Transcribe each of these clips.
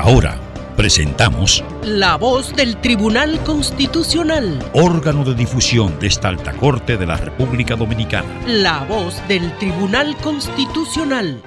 Ahora presentamos La voz del Tribunal Constitucional. órgano de difusión de esta alta corte de la República Dominicana. La voz del Tribunal Constitucional.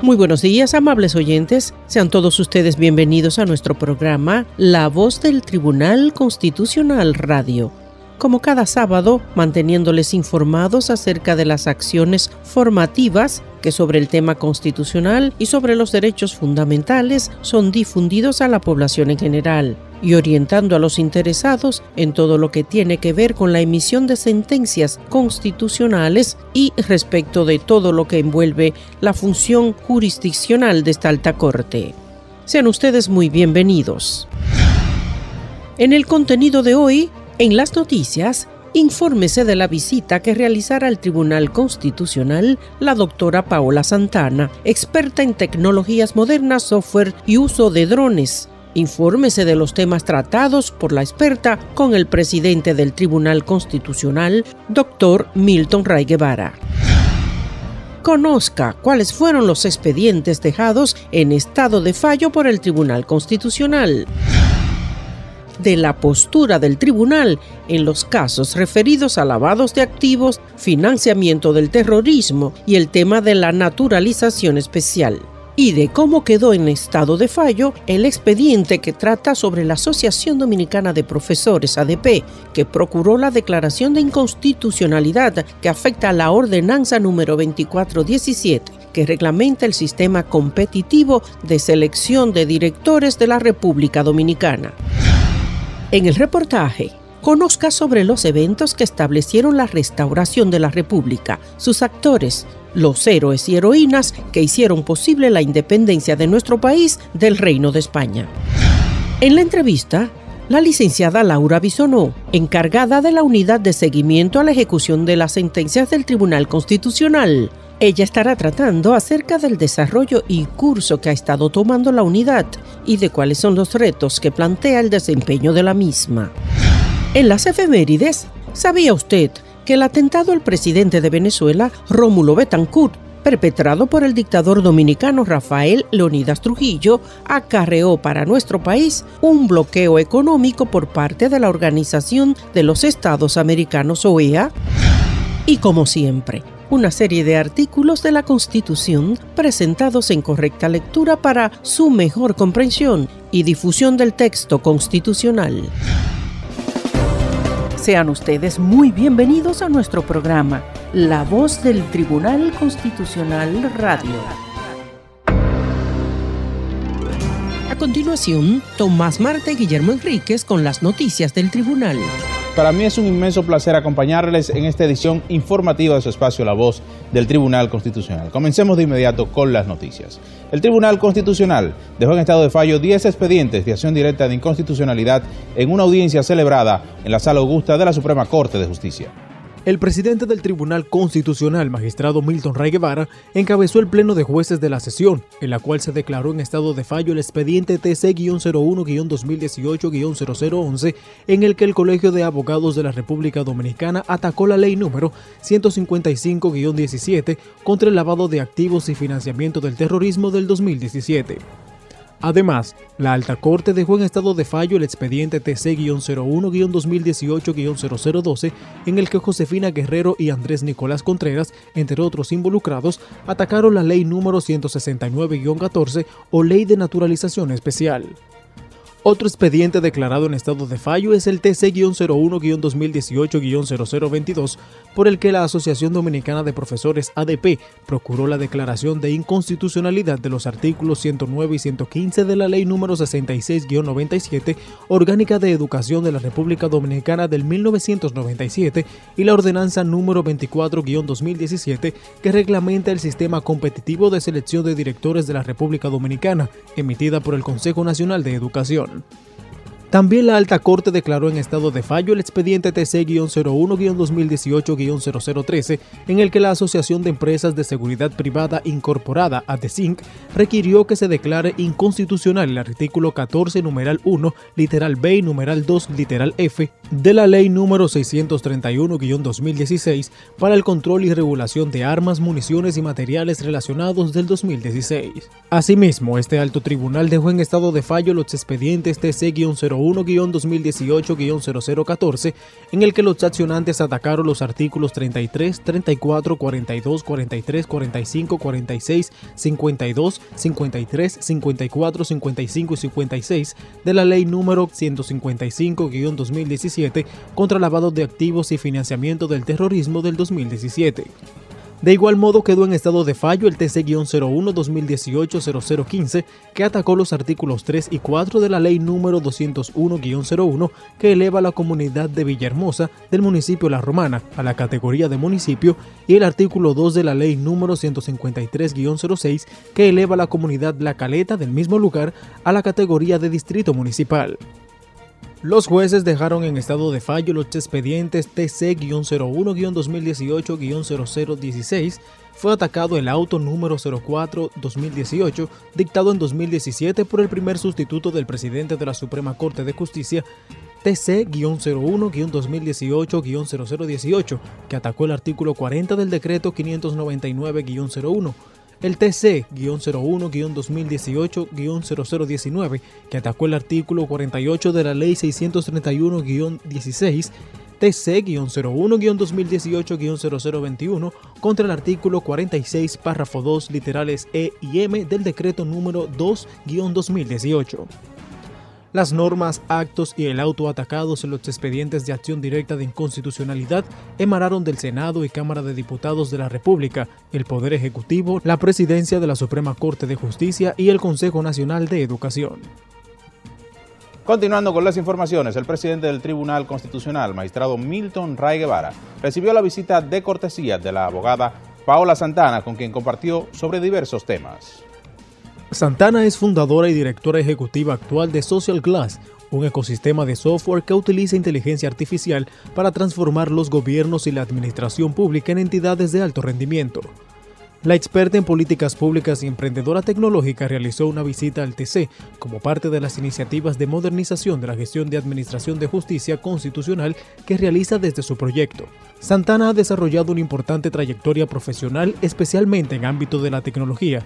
Muy buenos días, amables oyentes. Sean todos ustedes bienvenidos a nuestro programa La voz del Tribunal Constitucional Radio. Como cada sábado, manteniéndoles informados acerca de las acciones formativas que sobre el tema constitucional y sobre los derechos fundamentales son difundidos a la población en general y orientando a los interesados en todo lo que tiene que ver con la emisión de sentencias constitucionales y respecto de todo lo que envuelve la función jurisdiccional de esta alta corte. Sean ustedes muy bienvenidos. En el contenido de hoy, en las noticias, infórmese de la visita que realizará al Tribunal Constitucional la doctora Paola Santana, experta en tecnologías modernas, software y uso de drones. Infórmese de los temas tratados por la experta con el presidente del Tribunal Constitucional, doctor Milton Ray Guevara. Conozca cuáles fueron los expedientes dejados en estado de fallo por el Tribunal Constitucional de la postura del tribunal en los casos referidos a lavados de activos, financiamiento del terrorismo y el tema de la naturalización especial y de cómo quedó en estado de fallo el expediente que trata sobre la Asociación Dominicana de Profesores ADP, que procuró la declaración de inconstitucionalidad que afecta a la ordenanza número 2417 que reglamenta el sistema competitivo de selección de directores de la República Dominicana. En el reportaje, conozca sobre los eventos que establecieron la restauración de la República, sus actores, los héroes y heroínas que hicieron posible la independencia de nuestro país del Reino de España. En la entrevista, la licenciada Laura Bisonó, encargada de la unidad de seguimiento a la ejecución de las sentencias del Tribunal Constitucional, ella estará tratando acerca del desarrollo y curso que ha estado tomando la unidad y de cuáles son los retos que plantea el desempeño de la misma. En las efemérides, ¿sabía usted que el atentado al presidente de Venezuela, Rómulo Betancourt, perpetrado por el dictador dominicano Rafael Leonidas Trujillo, acarreó para nuestro país un bloqueo económico por parte de la Organización de los Estados Americanos OEA? Y como siempre, una serie de artículos de la Constitución presentados en correcta lectura para su mejor comprensión y difusión del texto constitucional. Sean ustedes muy bienvenidos a nuestro programa, La Voz del Tribunal Constitucional Radio. A continuación, Tomás Marte y Guillermo Enríquez con las noticias del tribunal. Para mí es un inmenso placer acompañarles en esta edición informativa de su espacio La Voz del Tribunal Constitucional. Comencemos de inmediato con las noticias. El Tribunal Constitucional dejó en estado de fallo 10 expedientes de acción directa de inconstitucionalidad en una audiencia celebrada en la Sala Augusta de la Suprema Corte de Justicia. El presidente del Tribunal Constitucional, magistrado Milton Ray Guevara, encabezó el pleno de jueces de la sesión, en la cual se declaró en estado de fallo el expediente TC-01-2018-0011, en el que el Colegio de Abogados de la República Dominicana atacó la ley número 155-17 contra el lavado de activos y financiamiento del terrorismo del 2017. Además, la Alta Corte dejó en estado de fallo el expediente TC-01-2018-0012 en el que Josefina Guerrero y Andrés Nicolás Contreras, entre otros involucrados, atacaron la ley número 169-14 o Ley de Naturalización Especial. Otro expediente declarado en estado de fallo es el TC-01-2018-0022, por el que la Asociación Dominicana de Profesores ADP procuró la declaración de inconstitucionalidad de los artículos 109 y 115 de la Ley número 66-97, Orgánica de Educación de la República Dominicana del 1997 y la Ordenanza número 24-2017, que reglamenta el sistema competitivo de selección de directores de la República Dominicana, emitida por el Consejo Nacional de Educación. awesome. También la Alta Corte declaró en estado de fallo el expediente TC-01-2018-0013, en el que la Asociación de Empresas de Seguridad Privada Incorporada, ADESINC, requirió que se declare inconstitucional el artículo 14, numeral 1, literal B y numeral 2, literal F, de la Ley número 631-2016 para el control y regulación de armas, municiones y materiales relacionados del 2016. Asimismo, este alto tribunal dejó en estado de fallo los expedientes TC-01 01-2018-0014, en el que los accionantes atacaron los artículos 33, 34, 42, 43, 45, 46, 52, 53, 54, 55 y 56 de la ley número 155-2017 contra lavado de activos y financiamiento del terrorismo del 2017. De igual modo quedó en estado de fallo el TC-01-2018-0015 que atacó los artículos 3 y 4 de la ley número 201-01 que eleva la comunidad de Villahermosa del municipio La Romana a la categoría de municipio y el artículo 2 de la ley número 153-06 que eleva la comunidad La Caleta del mismo lugar a la categoría de distrito municipal. Los jueces dejaron en estado de fallo los expedientes TC-01-2018-0016. Fue atacado el auto número 04-2018, dictado en 2017 por el primer sustituto del presidente de la Suprema Corte de Justicia, TC-01-2018-0018, que atacó el artículo 40 del decreto 599-01 el TC-01-2018-0019, que atacó el artículo 48 de la Ley 631-16, TC-01-2018-0021 contra el artículo 46, párrafo 2, literales E y M del decreto número 2-2018. Las normas, actos y el auto atacados en los expedientes de acción directa de inconstitucionalidad emanaron del Senado y Cámara de Diputados de la República, el Poder Ejecutivo, la Presidencia de la Suprema Corte de Justicia y el Consejo Nacional de Educación. Continuando con las informaciones, el presidente del Tribunal Constitucional, magistrado Milton Ray Guevara, recibió la visita de cortesía de la abogada Paola Santana, con quien compartió sobre diversos temas. Santana es fundadora y directora ejecutiva actual de Social Glass, un ecosistema de software que utiliza inteligencia artificial para transformar los gobiernos y la administración pública en entidades de alto rendimiento. La experta en políticas públicas y emprendedora tecnológica realizó una visita al TC como parte de las iniciativas de modernización de la gestión de administración de justicia constitucional que realiza desde su proyecto. Santana ha desarrollado una importante trayectoria profesional especialmente en ámbito de la tecnología,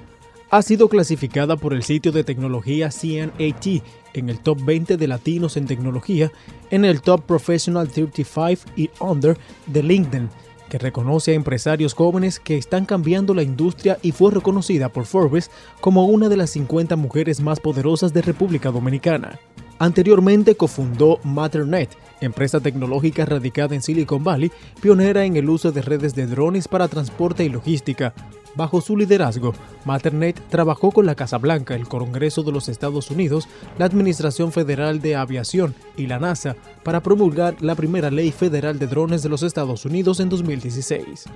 ha sido clasificada por el sitio de tecnología CNAT en el top 20 de latinos en tecnología, en el top Professional 35 y Under de LinkedIn, que reconoce a empresarios jóvenes que están cambiando la industria y fue reconocida por Forbes como una de las 50 mujeres más poderosas de República Dominicana. Anteriormente cofundó Matternet, empresa tecnológica radicada en Silicon Valley, pionera en el uso de redes de drones para transporte y logística, Bajo su liderazgo, Maternet trabajó con la Casa Blanca, el Congreso de los Estados Unidos, la Administración Federal de Aviación y la NASA para promulgar la primera ley federal de drones de los Estados Unidos en 2016.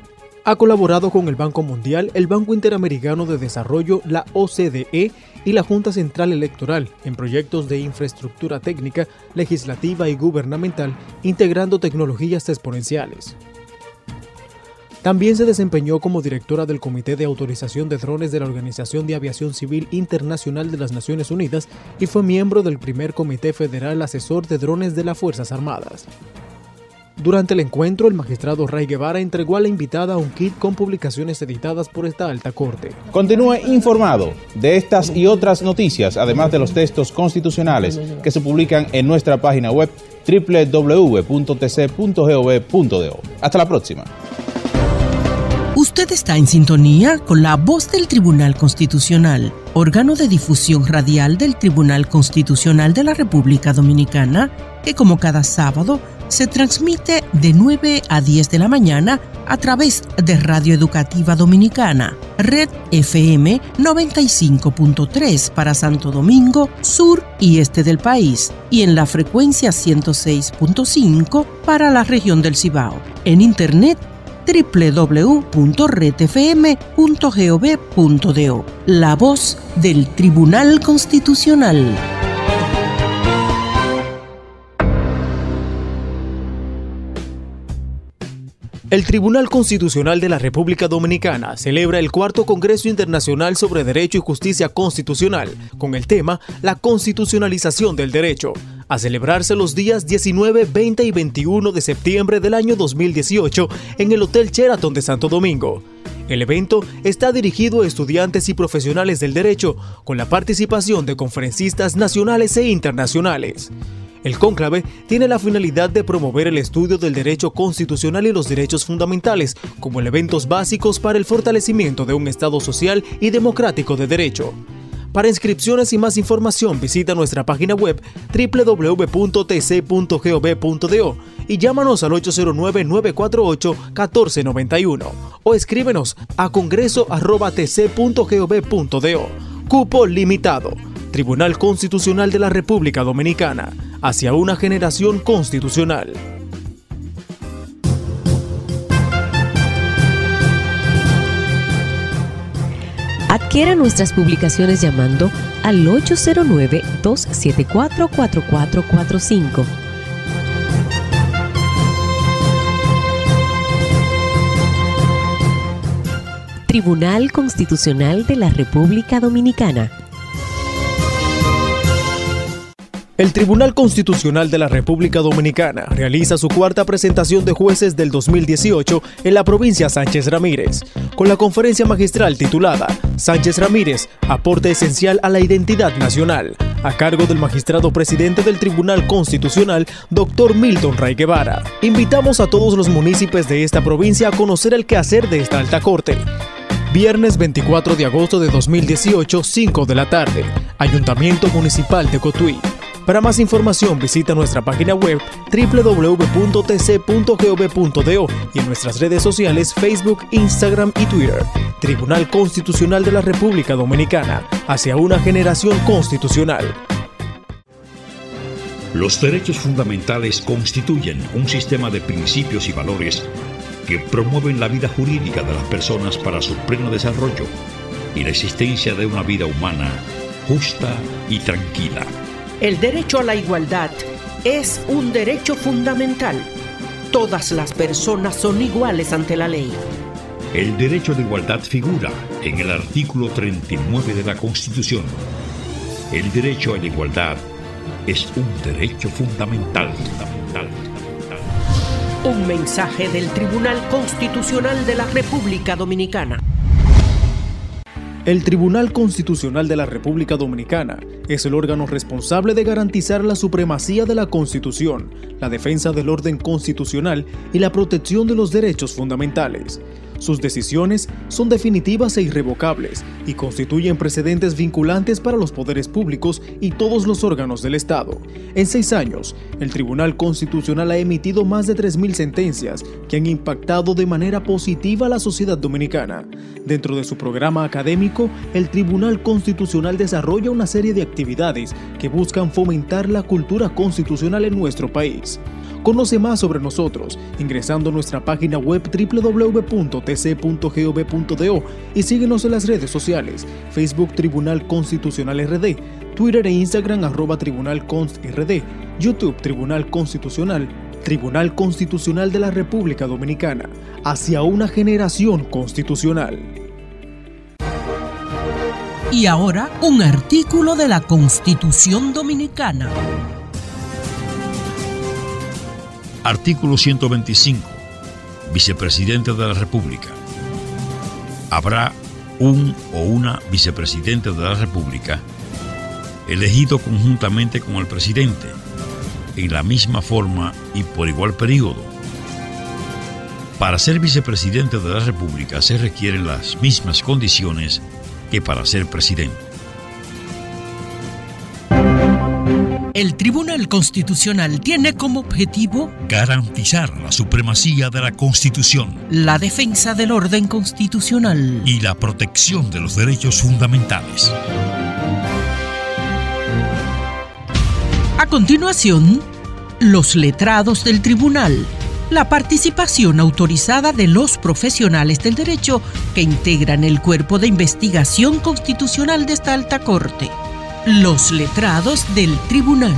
Ha colaborado con el Banco Mundial, el Banco Interamericano de Desarrollo, la OCDE y la Junta Central Electoral en proyectos de infraestructura técnica, legislativa y gubernamental, integrando tecnologías exponenciales. También se desempeñó como directora del Comité de Autorización de Drones de la Organización de Aviación Civil Internacional de las Naciones Unidas y fue miembro del primer Comité Federal Asesor de Drones de las Fuerzas Armadas. Durante el encuentro, el magistrado Ray Guevara entregó a la invitada un kit con publicaciones editadas por esta alta corte. Continúe informado de estas y otras noticias, además de los textos constitucionales que se publican en nuestra página web www.tc.gov.do. Hasta la próxima. Usted está en sintonía con la voz del Tribunal Constitucional, órgano de difusión radial del Tribunal Constitucional de la República Dominicana, que como cada sábado se transmite de 9 a 10 de la mañana a través de Radio Educativa Dominicana, Red FM 95.3 para Santo Domingo, sur y este del país, y en la frecuencia 106.5 para la región del Cibao. En Internet www.redfm.gov.do. La voz del Tribunal Constitucional. El Tribunal Constitucional de la República Dominicana celebra el cuarto Congreso Internacional sobre Derecho y Justicia Constitucional con el tema La constitucionalización del derecho, a celebrarse los días 19, 20 y 21 de septiembre del año 2018 en el Hotel Sheraton de Santo Domingo. El evento está dirigido a estudiantes y profesionales del derecho, con la participación de conferencistas nacionales e internacionales. El cónclave tiene la finalidad de promover el estudio del derecho constitucional y los derechos fundamentales como elementos básicos para el fortalecimiento de un Estado social y democrático de derecho. Para inscripciones y más información visita nuestra página web www.tc.gov.do y llámanos al 809-948-1491 o escríbenos a congreso.tc.gov.do. Cupo limitado. Tribunal Constitucional de la República Dominicana, hacia una generación constitucional. Adquiera nuestras publicaciones llamando al 809-274-4445. Tribunal Constitucional de la República Dominicana El Tribunal Constitucional de la República Dominicana realiza su cuarta presentación de jueces del 2018 en la provincia Sánchez Ramírez, con la conferencia magistral titulada Sánchez Ramírez, aporte esencial a la identidad nacional, a cargo del magistrado presidente del Tribunal Constitucional, doctor Milton Ray Guevara. Invitamos a todos los municipios de esta provincia a conocer el quehacer de esta alta corte. Viernes 24 de agosto de 2018, 5 de la tarde, Ayuntamiento Municipal de Cotuí. Para más información visita nuestra página web www.tc.gov.do y en nuestras redes sociales Facebook, Instagram y Twitter. Tribunal Constitucional de la República Dominicana, hacia una generación constitucional. Los derechos fundamentales constituyen un sistema de principios y valores que promueven la vida jurídica de las personas para su pleno desarrollo y la existencia de una vida humana justa y tranquila. El derecho a la igualdad es un derecho fundamental. Todas las personas son iguales ante la ley. El derecho de igualdad figura en el artículo 39 de la Constitución. El derecho a la igualdad es un derecho fundamental, fundamental, fundamental. Un mensaje del Tribunal Constitucional de la República Dominicana. El Tribunal Constitucional de la República Dominicana es el órgano responsable de garantizar la supremacía de la Constitución, la defensa del orden constitucional y la protección de los derechos fundamentales. Sus decisiones son definitivas e irrevocables y constituyen precedentes vinculantes para los poderes públicos y todos los órganos del Estado. En seis años, el Tribunal Constitucional ha emitido más de 3.000 sentencias que han impactado de manera positiva a la sociedad dominicana. Dentro de su programa académico, el Tribunal Constitucional desarrolla una serie de actividades que buscan fomentar la cultura constitucional en nuestro país. Conoce más sobre nosotros ingresando a nuestra página web www.tc.gov.do y síguenos en las redes sociales, Facebook Tribunal Constitucional RD, Twitter e Instagram arroba Tribunal Const RD, YouTube Tribunal Constitucional, Tribunal Constitucional de la República Dominicana, hacia una generación constitucional. Y ahora un artículo de la Constitución Dominicana. Artículo 125. Vicepresidente de la República. Habrá un o una vicepresidente de la República elegido conjuntamente con el presidente, en la misma forma y por igual periodo, Para ser vicepresidente de la República se requieren las mismas condiciones que para ser presidente. El Tribunal Constitucional tiene como objetivo garantizar la supremacía de la Constitución, la defensa del orden constitucional y la protección de los derechos fundamentales. A continuación, los letrados del tribunal, la participación autorizada de los profesionales del derecho que integran el cuerpo de investigación constitucional de esta alta corte. Los letrados del tribunal.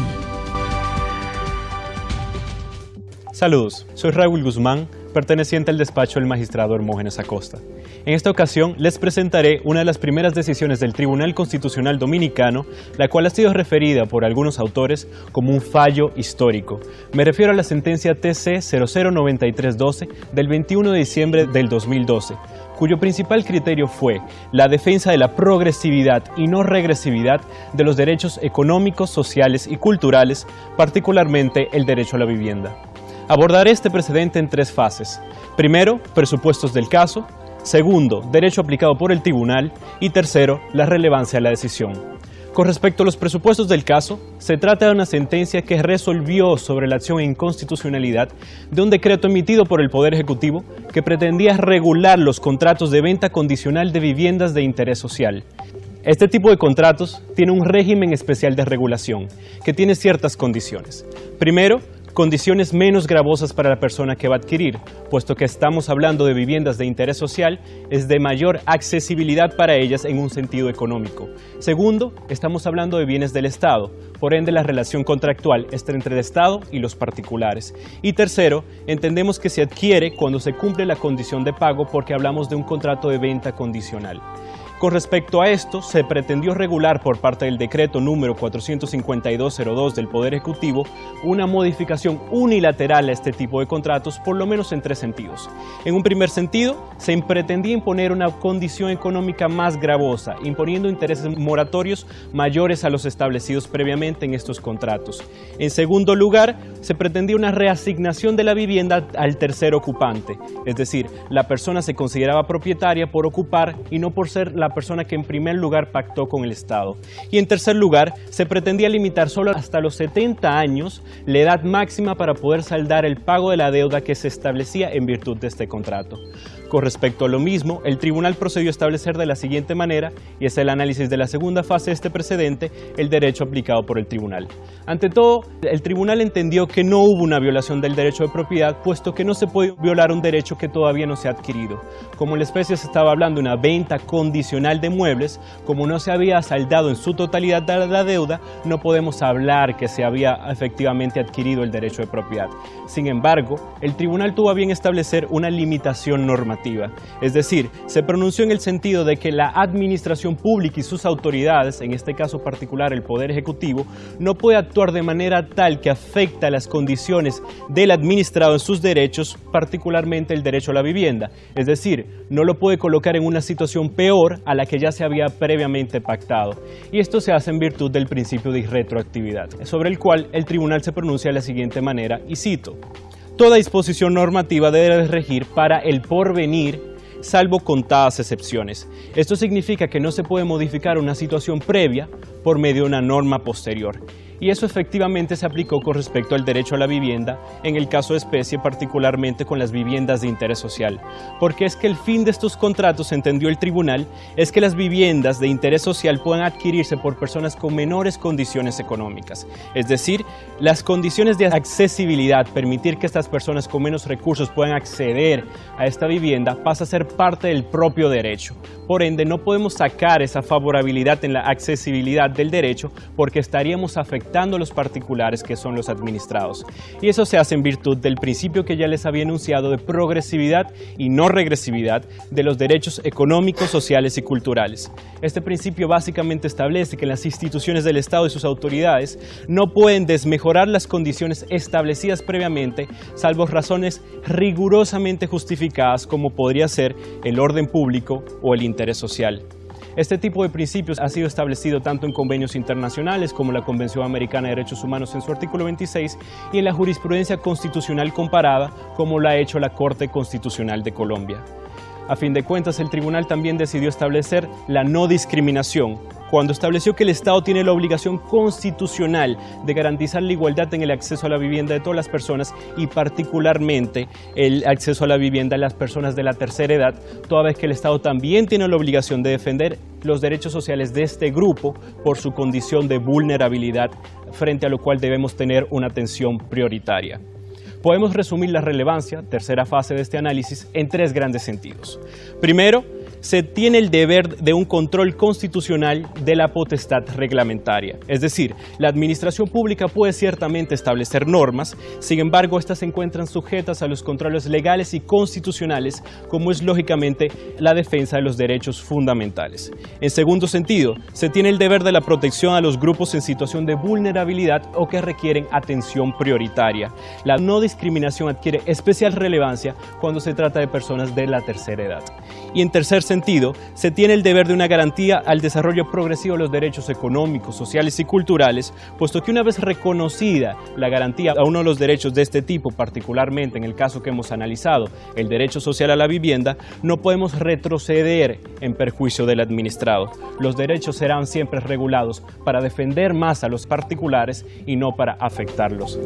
Saludos, soy Raúl Guzmán, perteneciente al despacho del magistrado Hermógenes Acosta. En esta ocasión les presentaré una de las primeras decisiones del Tribunal Constitucional Dominicano, la cual ha sido referida por algunos autores como un fallo histórico. Me refiero a la sentencia TC 009312 del 21 de diciembre del 2012 cuyo principal criterio fue la defensa de la progresividad y no regresividad de los derechos económicos, sociales y culturales, particularmente el derecho a la vivienda. Abordaré este precedente en tres fases. Primero, presupuestos del caso. Segundo, derecho aplicado por el tribunal. Y tercero, la relevancia de la decisión. Con respecto a los presupuestos del caso, se trata de una sentencia que resolvió sobre la acción en inconstitucionalidad de un decreto emitido por el Poder Ejecutivo que pretendía regular los contratos de venta condicional de viviendas de interés social. Este tipo de contratos tiene un régimen especial de regulación que tiene ciertas condiciones. Primero, condiciones menos gravosas para la persona que va a adquirir, puesto que estamos hablando de viviendas de interés social, es de mayor accesibilidad para ellas en un sentido económico. Segundo, estamos hablando de bienes del Estado, por ende la relación contractual está entre el Estado y los particulares. Y tercero, entendemos que se adquiere cuando se cumple la condición de pago porque hablamos de un contrato de venta condicional. Con respecto a esto, se pretendió regular por parte del decreto número 45202 del Poder Ejecutivo una modificación unilateral a este tipo de contratos, por lo menos en tres sentidos. En un primer sentido, se pretendía imponer una condición económica más gravosa, imponiendo intereses moratorios mayores a los establecidos previamente en estos contratos. En segundo lugar, se pretendía una reasignación de la vivienda al tercer ocupante, es decir, la persona se consideraba propietaria por ocupar y no por ser la persona que en primer lugar pactó con el Estado. Y en tercer lugar, se pretendía limitar solo hasta los 70 años la edad máxima para poder saldar el pago de la deuda que se establecía en virtud de este contrato. Con respecto a lo mismo, el tribunal procedió a establecer de la siguiente manera, y es el análisis de la segunda fase de este precedente, el derecho aplicado por el tribunal. Ante todo, el tribunal entendió que no hubo una violación del derecho de propiedad, puesto que no se puede violar un derecho que todavía no se ha adquirido. Como en la especie se estaba hablando de una venta condicional de muebles, como no se había saldado en su totalidad la deuda, no podemos hablar que se había efectivamente adquirido el derecho de propiedad. Sin embargo, el tribunal tuvo a bien establecer una limitación normativa es decir, se pronunció en el sentido de que la administración pública y sus autoridades, en este caso particular el Poder Ejecutivo, no puede actuar de manera tal que afecta las condiciones del administrado en sus derechos, particularmente el derecho a la vivienda. Es decir, no lo puede colocar en una situación peor a la que ya se había previamente pactado. Y esto se hace en virtud del principio de irretroactividad, sobre el cual el tribunal se pronuncia de la siguiente manera, y cito, Toda disposición normativa debe regir para el porvenir, salvo contadas excepciones. Esto significa que no se puede modificar una situación previa por medio de una norma posterior y eso efectivamente se aplicó con respecto al derecho a la vivienda, en el caso de especie particularmente con las viviendas de interés social, porque es que el fin de estos contratos, entendió el tribunal, es que las viviendas de interés social puedan adquirirse por personas con menores condiciones económicas, es decir, las condiciones de accesibilidad, permitir que estas personas con menos recursos puedan acceder a esta vivienda, pasa a ser parte del propio derecho. Por ende, no podemos sacar esa favorabilidad en la accesibilidad del derecho porque estaríamos afectando los particulares que son los administrados. Y eso se hace en virtud del principio que ya les había enunciado de progresividad y no regresividad de los derechos económicos, sociales y culturales. Este principio básicamente establece que las instituciones del Estado y sus autoridades no pueden desmejorar las condiciones establecidas previamente, salvo razones rigurosamente justificadas como podría ser el orden público o el interés social. Este tipo de principios ha sido establecido tanto en convenios internacionales como la Convención Americana de Derechos Humanos en su artículo 26 y en la jurisprudencia constitucional comparada como lo ha hecho la Corte Constitucional de Colombia. A fin de cuentas, el tribunal también decidió establecer la no discriminación cuando estableció que el Estado tiene la obligación constitucional de garantizar la igualdad en el acceso a la vivienda de todas las personas y particularmente el acceso a la vivienda de las personas de la tercera edad, toda vez que el Estado también tiene la obligación de defender los derechos sociales de este grupo por su condición de vulnerabilidad, frente a lo cual debemos tener una atención prioritaria. Podemos resumir la relevancia, tercera fase de este análisis, en tres grandes sentidos. Primero, se tiene el deber de un control constitucional de la potestad reglamentaria. Es decir, la administración pública puede ciertamente establecer normas, sin embargo, estas se encuentran sujetas a los controles legales y constitucionales, como es lógicamente la defensa de los derechos fundamentales. En segundo sentido, se tiene el deber de la protección a los grupos en situación de vulnerabilidad o que requieren atención prioritaria. La no discriminación adquiere especial relevancia cuando se trata de personas de la tercera edad. Y en tercer sentido, se tiene el deber de una garantía al desarrollo progresivo de los derechos económicos, sociales y culturales, puesto que una vez reconocida la garantía a uno de los derechos de este tipo, particularmente en el caso que hemos analizado, el derecho social a la vivienda, no podemos retroceder en perjuicio del administrado. Los derechos serán siempre regulados para defender más a los particulares y no para afectarlos.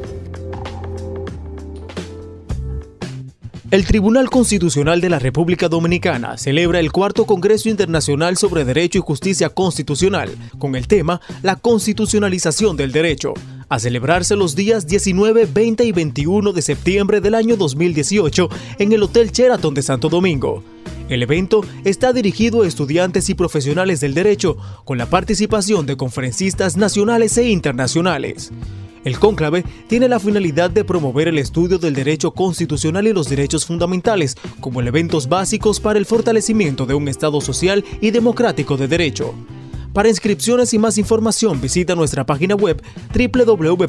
El Tribunal Constitucional de la República Dominicana celebra el cuarto Congreso Internacional sobre Derecho y Justicia Constitucional, con el tema La constitucionalización del derecho, a celebrarse los días 19, 20 y 21 de septiembre del año 2018 en el Hotel Sheraton de Santo Domingo. El evento está dirigido a estudiantes y profesionales del derecho, con la participación de conferencistas nacionales e internacionales. El cónclave tiene la finalidad de promover el estudio del derecho constitucional y los derechos fundamentales como elementos básicos para el fortalecimiento de un Estado social y democrático de derecho. Para inscripciones y más información visita nuestra página web www.tc.gov.do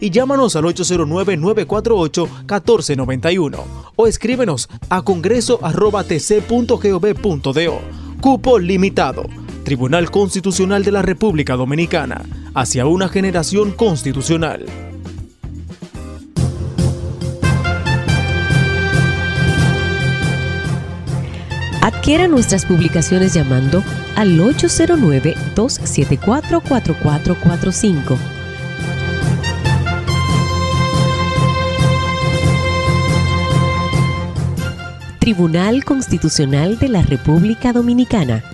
y llámanos al 809-948-1491 o escríbenos a congreso.tc.gov.do. Cupo limitado. Tribunal Constitucional de la República Dominicana, hacia una generación constitucional. Adquiera nuestras publicaciones llamando al 809-274-4445. Tribunal Constitucional de la República Dominicana.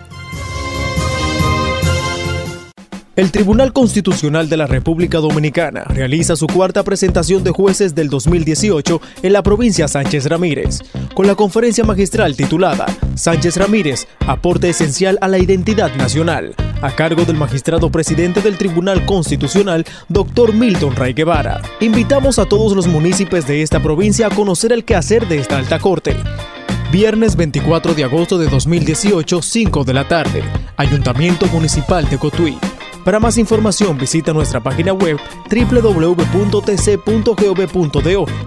El Tribunal Constitucional de la República Dominicana realiza su cuarta presentación de jueces del 2018 en la provincia Sánchez Ramírez, con la conferencia magistral titulada Sánchez Ramírez, aporte esencial a la identidad nacional, a cargo del magistrado presidente del Tribunal Constitucional, doctor Milton Ray Guevara. Invitamos a todos los municipios de esta provincia a conocer el quehacer de esta alta corte. Viernes 24 de agosto de 2018, 5 de la tarde, Ayuntamiento Municipal de Cotuí. Para más información visita nuestra página web www.tc.gov.do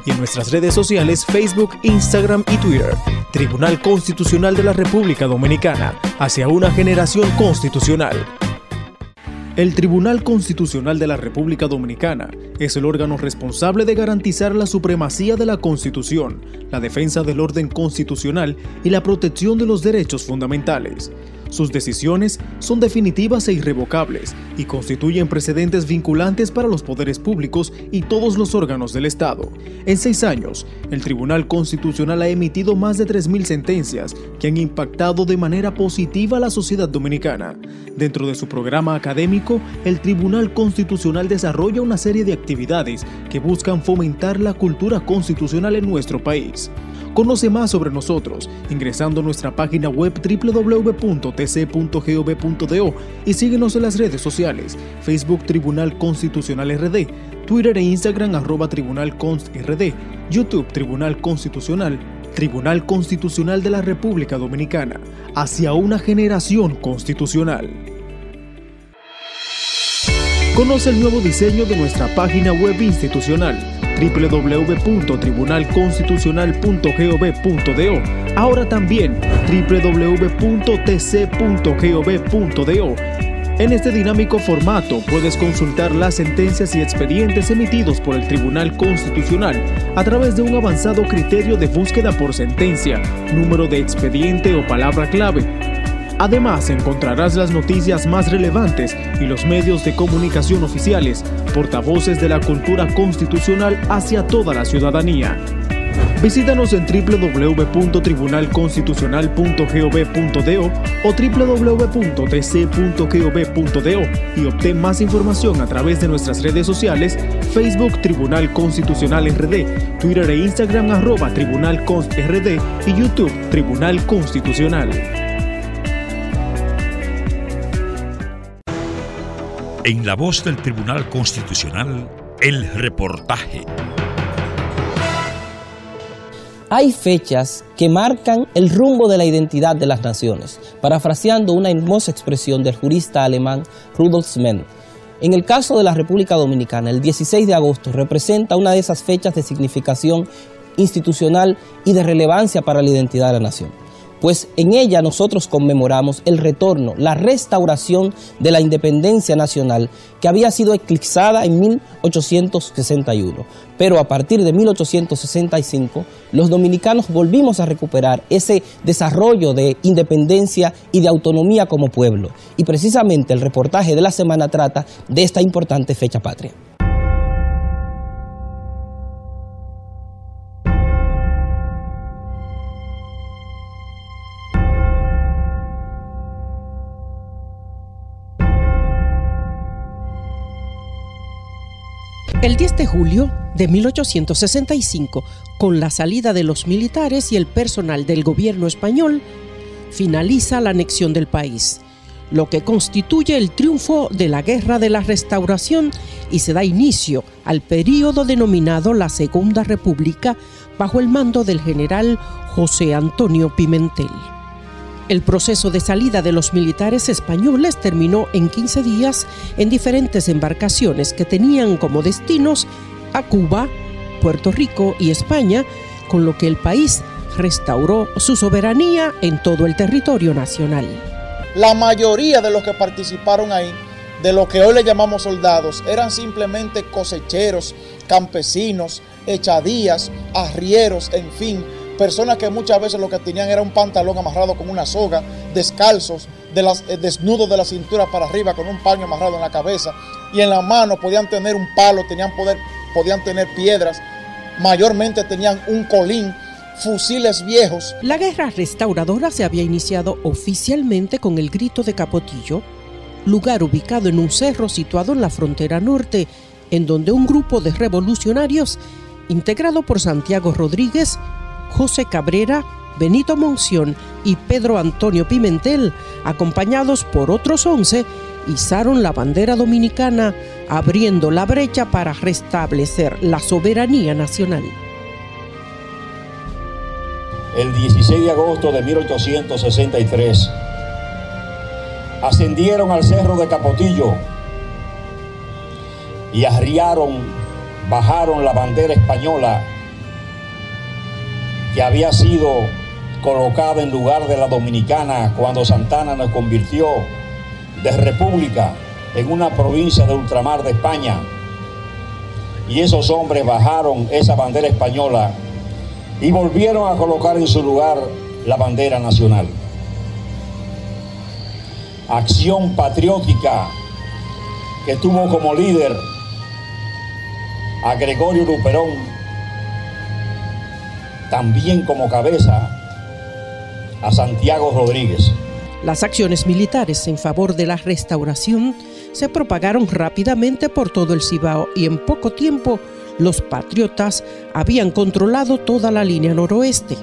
y en nuestras redes sociales Facebook, Instagram y Twitter. Tribunal Constitucional de la República Dominicana, hacia una generación constitucional. El Tribunal Constitucional de la República Dominicana es el órgano responsable de garantizar la supremacía de la Constitución, la defensa del orden constitucional y la protección de los derechos fundamentales. Sus decisiones son definitivas e irrevocables y constituyen precedentes vinculantes para los poderes públicos y todos los órganos del Estado. En seis años, el Tribunal Constitucional ha emitido más de 3.000 sentencias que han impactado de manera positiva a la sociedad dominicana. Dentro de su programa académico, el Tribunal Constitucional desarrolla una serie de actividades que buscan fomentar la cultura constitucional en nuestro país. Conoce más sobre nosotros ingresando a nuestra página web www.tc.gov.do y síguenos en las redes sociales, Facebook Tribunal Constitucional RD, Twitter e Instagram arroba Tribunal Const RD, YouTube Tribunal Constitucional, Tribunal Constitucional de la República Dominicana, hacia una generación constitucional. Conoce el nuevo diseño de nuestra página web institucional www.tribunalconstitucional.gov.do, ahora también www.tc.gov.do. En este dinámico formato puedes consultar las sentencias y expedientes emitidos por el Tribunal Constitucional a través de un avanzado criterio de búsqueda por sentencia, número de expediente o palabra clave. Además, encontrarás las noticias más relevantes y los medios de comunicación oficiales, portavoces de la cultura constitucional hacia toda la ciudadanía. Visítanos en www.tribunalconstitucional.gov.do o www.tc.gov.do y obtén más información a través de nuestras redes sociales, Facebook Tribunal Constitucional RD, Twitter e Instagram arroba Tribunal Const RD y YouTube Tribunal Constitucional. En la voz del Tribunal Constitucional, el reportaje. Hay fechas que marcan el rumbo de la identidad de las naciones, parafraseando una hermosa expresión del jurista alemán Rudolf Menn. En el caso de la República Dominicana, el 16 de agosto representa una de esas fechas de significación institucional y de relevancia para la identidad de la nación pues en ella nosotros conmemoramos el retorno, la restauración de la independencia nacional que había sido eclipsada en 1861. Pero a partir de 1865, los dominicanos volvimos a recuperar ese desarrollo de independencia y de autonomía como pueblo. Y precisamente el reportaje de la semana trata de esta importante fecha patria. El 10 de julio de 1865, con la salida de los militares y el personal del gobierno español, finaliza la anexión del país, lo que constituye el triunfo de la Guerra de la Restauración y se da inicio al período denominado la Segunda República bajo el mando del general José Antonio Pimentel. El proceso de salida de los militares españoles terminó en 15 días en diferentes embarcaciones que tenían como destinos a Cuba, Puerto Rico y España, con lo que el país restauró su soberanía en todo el territorio nacional. La mayoría de los que participaron ahí, de lo que hoy le llamamos soldados, eran simplemente cosecheros, campesinos, echadías, arrieros, en fin, personas que muchas veces lo que tenían era un pantalón amarrado con una soga, descalzos, eh, desnudos de la cintura para arriba con un paño amarrado en la cabeza y en la mano podían tener un palo, tenían poder, podían tener piedras, mayormente tenían un colín, fusiles viejos. La guerra restauradora se había iniciado oficialmente con el grito de Capotillo, lugar ubicado en un cerro situado en la frontera norte, en donde un grupo de revolucionarios, integrado por Santiago Rodríguez, José Cabrera, Benito Monción y Pedro Antonio Pimentel, acompañados por otros 11, izaron la bandera dominicana, abriendo la brecha para restablecer la soberanía nacional. El 16 de agosto de 1863, ascendieron al cerro de Capotillo y arriaron, bajaron la bandera española que había sido colocada en lugar de la dominicana cuando Santana nos convirtió de república en una provincia de ultramar de España. Y esos hombres bajaron esa bandera española y volvieron a colocar en su lugar la bandera nacional. Acción patriótica que tuvo como líder a Gregorio Luperón también como cabeza a Santiago Rodríguez. Las acciones militares en favor de la restauración se propagaron rápidamente por todo el Cibao y en poco tiempo los patriotas habían controlado toda la línea noroeste.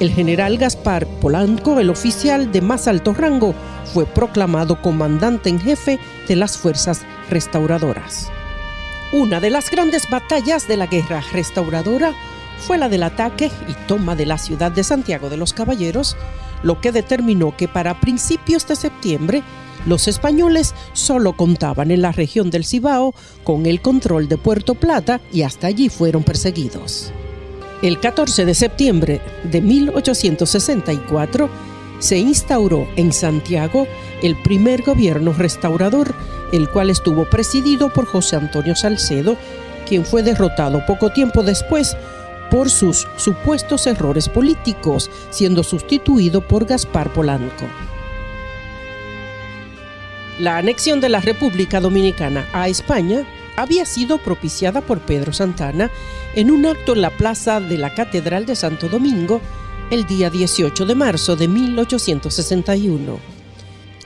El general Gaspar Polanco, el oficial de más alto rango, fue proclamado comandante en jefe de las fuerzas restauradoras. Una de las grandes batallas de la guerra restauradora fue la del ataque y toma de la ciudad de Santiago de los Caballeros, lo que determinó que para principios de septiembre Los españoles solo contaban en la región del Cibao con el control de Puerto Plata y hasta allí fueron perseguidos. El 14 de septiembre de 1864 se instauró en Santiago el primer gobierno restaurador, el cual estuvo presidido por José Antonio Salcedo, quien fue derrotado poco tiempo después por sus supuestos errores políticos, siendo sustituido por Gaspar Polanco. La anexión de la República Dominicana a España había sido propiciada por Pedro Santana en un acto en la plaza de la Catedral de Santo Domingo el día 18 de marzo de 1861.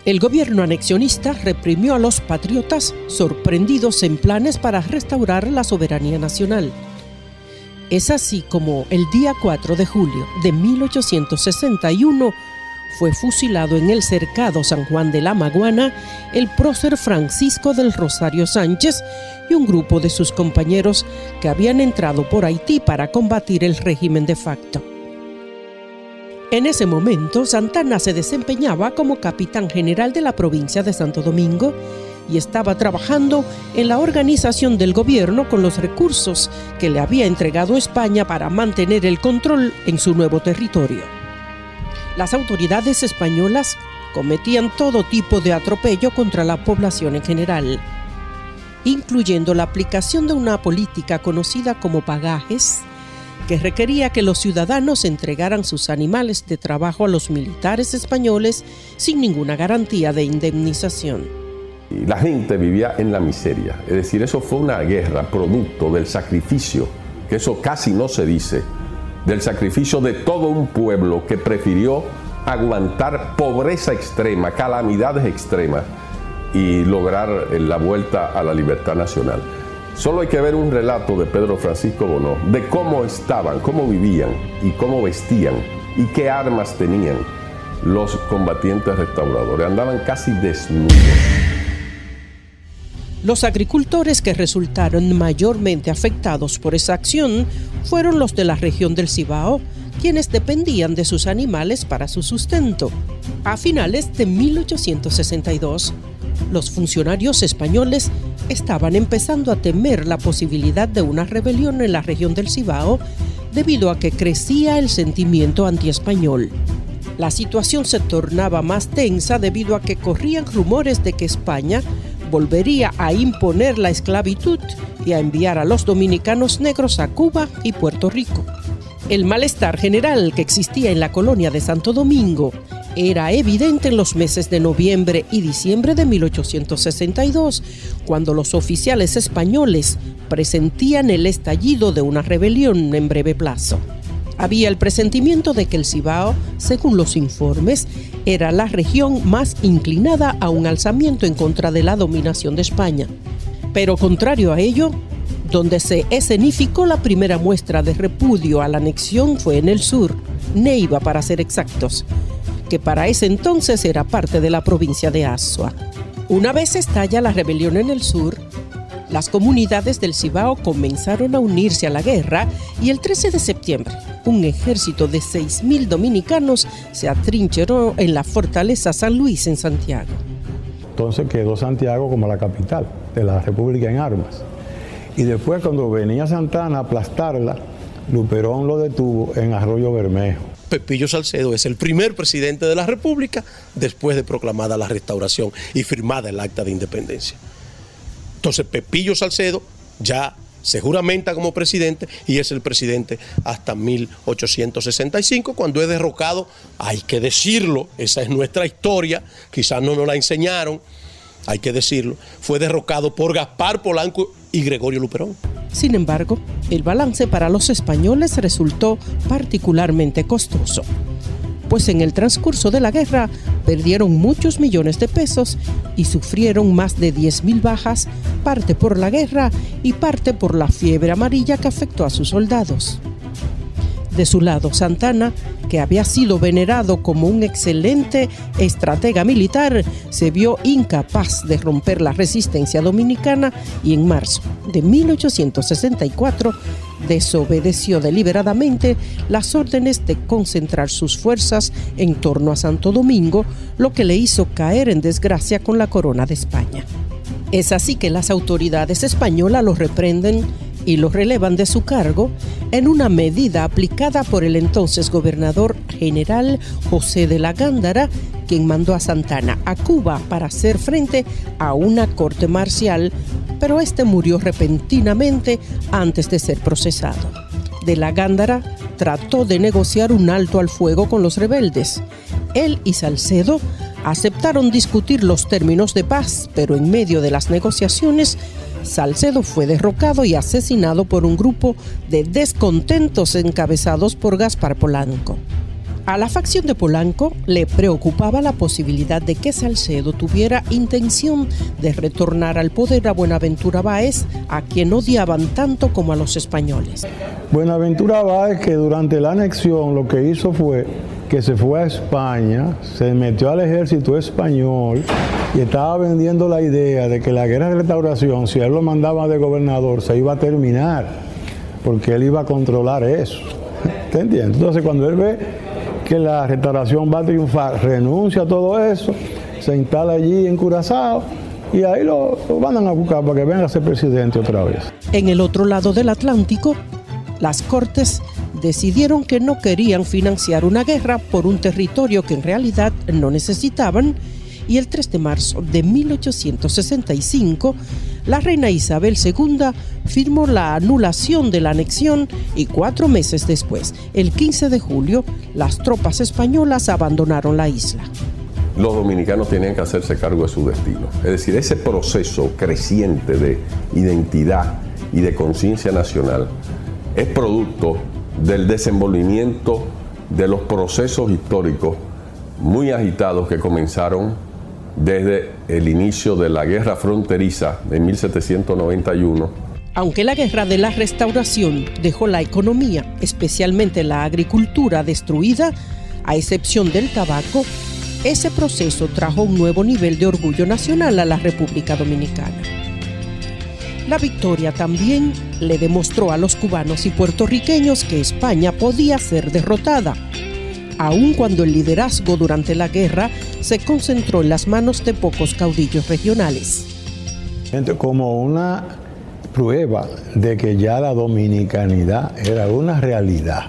El gobierno anexionista reprimió a los patriotas sorprendidos en planes para restaurar la soberanía nacional. Es así como el día 4 de julio de 1861 fue fusilado en el cercado San Juan de la Maguana el prócer Francisco del Rosario Sánchez y un grupo de sus compañeros que habían entrado por Haití para combatir el régimen de facto. En ese momento, Santana se desempeñaba como capitán general de la provincia de Santo Domingo y estaba trabajando en la organización del gobierno con los recursos que le había entregado España para mantener el control en su nuevo territorio las autoridades españolas cometían todo tipo de atropello contra la población en general, incluyendo la aplicación de una política conocida como pagajes, que requería que los ciudadanos entregaran sus animales de trabajo a los militares españoles sin ninguna garantía de indemnización. La gente vivía en la miseria, es decir, eso fue una guerra producto del sacrificio, que eso casi no se dice, del sacrificio de todo un pueblo que prefirió aguantar pobreza extrema, calamidades extremas y lograr la vuelta a la libertad nacional. Solo hay que ver un relato de Pedro Francisco Bonó de cómo estaban, cómo vivían y cómo vestían y qué armas tenían los combatientes restauradores. Andaban casi desnudos. Los agricultores que resultaron mayormente afectados por esa acción fueron los de la región del Cibao, quienes dependían de sus animales para su sustento. A finales de 1862, los funcionarios españoles estaban empezando a temer la posibilidad de una rebelión en la región del Cibao debido a que crecía el sentimiento antiespañol. La situación se tornaba más tensa debido a que corrían rumores de que España volvería a imponer la esclavitud y a enviar a los dominicanos negros a Cuba y Puerto Rico. El malestar general que existía en la colonia de Santo Domingo era evidente en los meses de noviembre y diciembre de 1862, cuando los oficiales españoles presentían el estallido de una rebelión en breve plazo. Había el presentimiento de que el Cibao, según los informes, era la región más inclinada a un alzamiento en contra de la dominación de España. Pero contrario a ello, donde se escenificó la primera muestra de repudio a la anexión fue en el sur, Neiva para ser exactos, que para ese entonces era parte de la provincia de Azua. Una vez estalla la rebelión en el sur, las comunidades del Cibao comenzaron a unirse a la guerra y el 13 de septiembre un ejército de 6.000 dominicanos se atrincheró en la fortaleza San Luis en Santiago. Entonces quedó Santiago como la capital de la República en armas. Y después cuando venía Santana a aplastarla, Luperón lo detuvo en Arroyo Bermejo. Pepillo Salcedo es el primer presidente de la República después de proclamada la restauración y firmada el acta de independencia. Entonces Pepillo Salcedo ya se juramenta como presidente y es el presidente hasta 1865, cuando es derrocado, hay que decirlo, esa es nuestra historia, quizás no nos la enseñaron, hay que decirlo, fue derrocado por Gaspar Polanco y Gregorio Luperón. Sin embargo, el balance para los españoles resultó particularmente costoso pues en el transcurso de la guerra perdieron muchos millones de pesos y sufrieron más de 10.000 bajas, parte por la guerra y parte por la fiebre amarilla que afectó a sus soldados. De su lado, Santana, que había sido venerado como un excelente estratega militar, se vio incapaz de romper la resistencia dominicana y en marzo de 1864 desobedeció deliberadamente las órdenes de concentrar sus fuerzas en torno a Santo Domingo, lo que le hizo caer en desgracia con la corona de España. Es así que las autoridades españolas lo reprenden y lo relevan de su cargo en una medida aplicada por el entonces gobernador general José de la Gándara, quien mandó a Santana a Cuba para hacer frente a una corte marcial, pero este murió repentinamente antes de ser procesado. De la Gándara trató de negociar un alto al fuego con los rebeldes. Él y Salcedo aceptaron discutir los términos de paz, pero en medio de las negociaciones Salcedo fue derrocado y asesinado por un grupo de descontentos encabezados por Gaspar Polanco. A la facción de Polanco le preocupaba la posibilidad de que Salcedo tuviera intención de retornar al poder a Buenaventura Báez, a quien odiaban tanto como a los españoles. Buenaventura Báez, que durante la anexión lo que hizo fue que se fue a España, se metió al ejército español y estaba vendiendo la idea de que la guerra de restauración, si él lo mandaba de gobernador, se iba a terminar, porque él iba a controlar eso. ¿Te entiendes? Entonces cuando él ve que la restauración va a triunfar, renuncia a todo eso, se instala allí en Curazao y ahí lo, lo van a buscar para que venga a ser presidente otra vez. En el otro lado del Atlántico, las Cortes decidieron que no querían financiar una guerra por un territorio que en realidad no necesitaban y el 3 de marzo de 1865 la reina Isabel II firmó la anulación de la anexión y cuatro meses después, el 15 de julio, las tropas españolas abandonaron la isla. Los dominicanos tenían que hacerse cargo de su destino. Es decir, ese proceso creciente de identidad y de conciencia nacional es producto del desenvolvimiento de los procesos históricos muy agitados que comenzaron desde el inicio de la guerra fronteriza de 1791. Aunque la guerra de la restauración dejó la economía, especialmente la agricultura, destruida, a excepción del tabaco, ese proceso trajo un nuevo nivel de orgullo nacional a la República Dominicana. La victoria también le demostró a los cubanos y puertorriqueños que España podía ser derrotada, aun cuando el liderazgo durante la guerra se concentró en las manos de pocos caudillos regionales. Como una prueba de que ya la dominicanidad era una realidad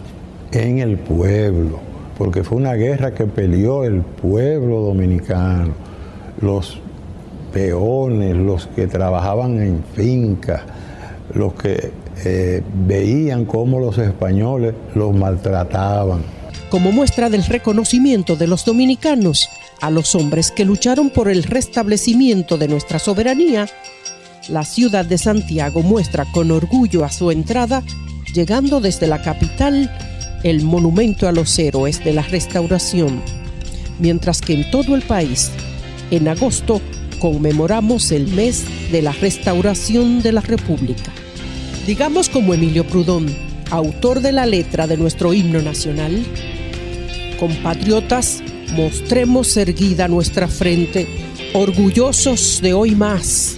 en el pueblo, porque fue una guerra que peleó el pueblo dominicano, los peones, los que trabajaban en fincas, los que eh, veían cómo los españoles los maltrataban. Como muestra del reconocimiento de los dominicanos a los hombres que lucharon por el restablecimiento de nuestra soberanía, la ciudad de Santiago muestra con orgullo a su entrada, llegando desde la capital, el monumento a los héroes de la restauración, mientras que en todo el país, en agosto, conmemoramos el mes de la restauración de la República. Digamos como Emilio Prudón, autor de la letra de nuestro himno nacional, compatriotas, mostremos erguida nuestra frente, orgullosos de hoy más,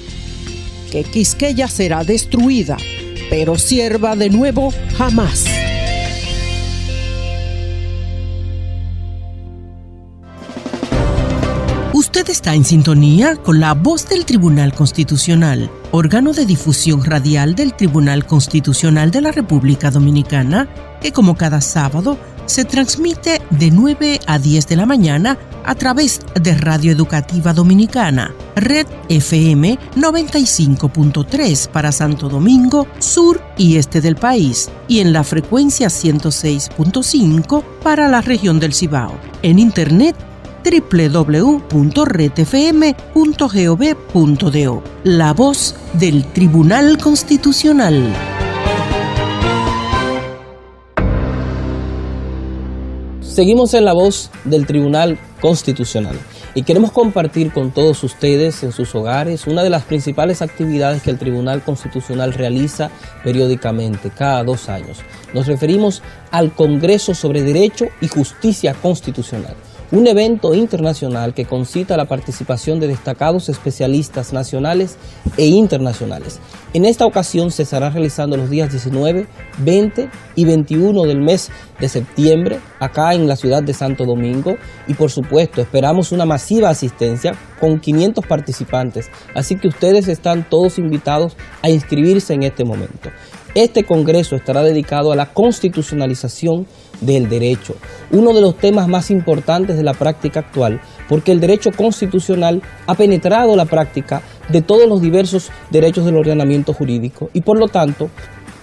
que Quisqueya será destruida, pero sierva de nuevo jamás. Usted está en sintonía con la voz del Tribunal Constitucional, órgano de difusión radial del Tribunal Constitucional de la República Dominicana, que como cada sábado se transmite de 9 a 10 de la mañana a través de Radio Educativa Dominicana, Red FM 95.3 para Santo Domingo, sur y este del país, y en la frecuencia 106.5 para la región del Cibao. En Internet www.redfm.gov.do. La voz del Tribunal Constitucional. Seguimos en la voz del Tribunal Constitucional y queremos compartir con todos ustedes en sus hogares una de las principales actividades que el Tribunal Constitucional realiza periódicamente, cada dos años. Nos referimos al Congreso sobre Derecho y Justicia Constitucional un evento internacional que concita la participación de destacados especialistas nacionales e internacionales. En esta ocasión se estará realizando los días 19, 20 y 21 del mes de septiembre acá en la ciudad de Santo Domingo y por supuesto esperamos una masiva asistencia con 500 participantes, así que ustedes están todos invitados a inscribirse en este momento. Este Congreso estará dedicado a la constitucionalización del derecho, uno de los temas más importantes de la práctica actual, porque el derecho constitucional ha penetrado la práctica de todos los diversos derechos del ordenamiento jurídico y por lo tanto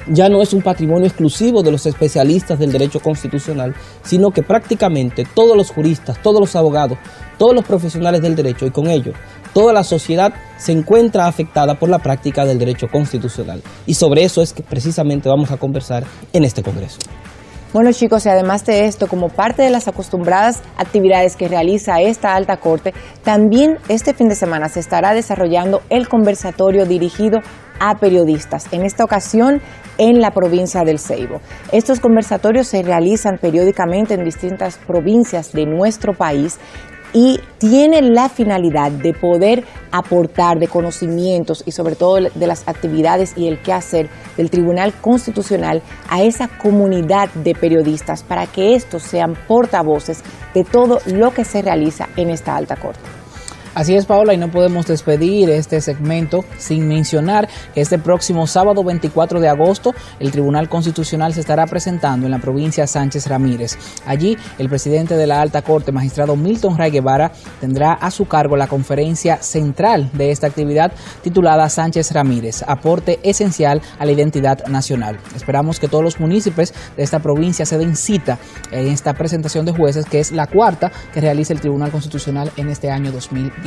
ya no es un patrimonio exclusivo de los especialistas del derecho constitucional, sino que prácticamente todos los juristas, todos los abogados, todos los profesionales del derecho y con ello toda la sociedad se encuentra afectada por la práctica del derecho constitucional. Y sobre eso es que precisamente vamos a conversar en este Congreso. Bueno chicos, y además de esto, como parte de las acostumbradas actividades que realiza esta alta corte, también este fin de semana se estará desarrollando el conversatorio dirigido a periodistas, en esta ocasión en la provincia del Ceibo. Estos conversatorios se realizan periódicamente en distintas provincias de nuestro país y tiene la finalidad de poder aportar de conocimientos y sobre todo de las actividades y el quehacer del Tribunal Constitucional a esa comunidad de periodistas para que estos sean portavoces de todo lo que se realiza en esta alta corte. Así es, Paola, y no podemos despedir este segmento sin mencionar que este próximo sábado 24 de agosto el Tribunal Constitucional se estará presentando en la provincia Sánchez Ramírez. Allí, el presidente de la Alta Corte, magistrado Milton Ray Guevara, tendrá a su cargo la conferencia central de esta actividad titulada Sánchez Ramírez, aporte esencial a la identidad nacional. Esperamos que todos los municipios de esta provincia se den cita en esta presentación de jueces, que es la cuarta que realiza el Tribunal Constitucional en este año 2020.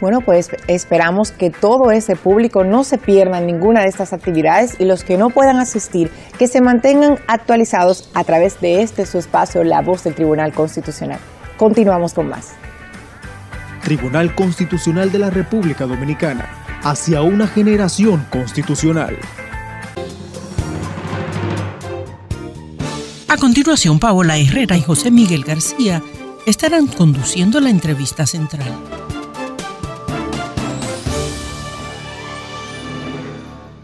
Bueno, pues esperamos que todo ese público no se pierda en ninguna de estas actividades y los que no puedan asistir, que se mantengan actualizados a través de este su espacio, La Voz del Tribunal Constitucional. Continuamos con más. Tribunal Constitucional de la República Dominicana, hacia una generación constitucional. A continuación, Paola Herrera y José Miguel García estarán conduciendo la entrevista central.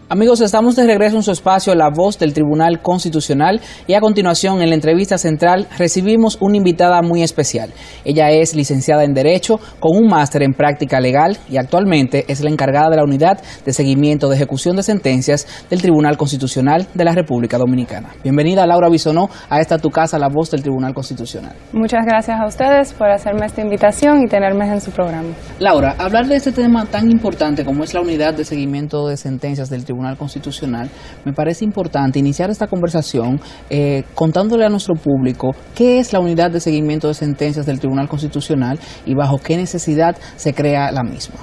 Amigos, estamos de regreso en su espacio La Voz del Tribunal Constitucional y a continuación en la entrevista central recibimos una invitada muy especial. Ella es licenciada en Derecho con un máster en práctica legal y actualmente es la encargada de la unidad de seguimiento de ejecución de sentencias del Tribunal Constitucional de la República Dominicana. Bienvenida Laura Bisonó a esta tu casa La Voz del Tribunal Constitucional. Muchas gracias a ustedes por hacerme esta invitación y tenerme en su programa. Laura, hablar de este tema tan importante como es la unidad de seguimiento de sentencias del Tribunal Tribunal Constitucional, me parece importante iniciar esta conversación eh, contándole a nuestro público qué es la unidad de seguimiento de sentencias del Tribunal Constitucional y bajo qué necesidad se crea la misma.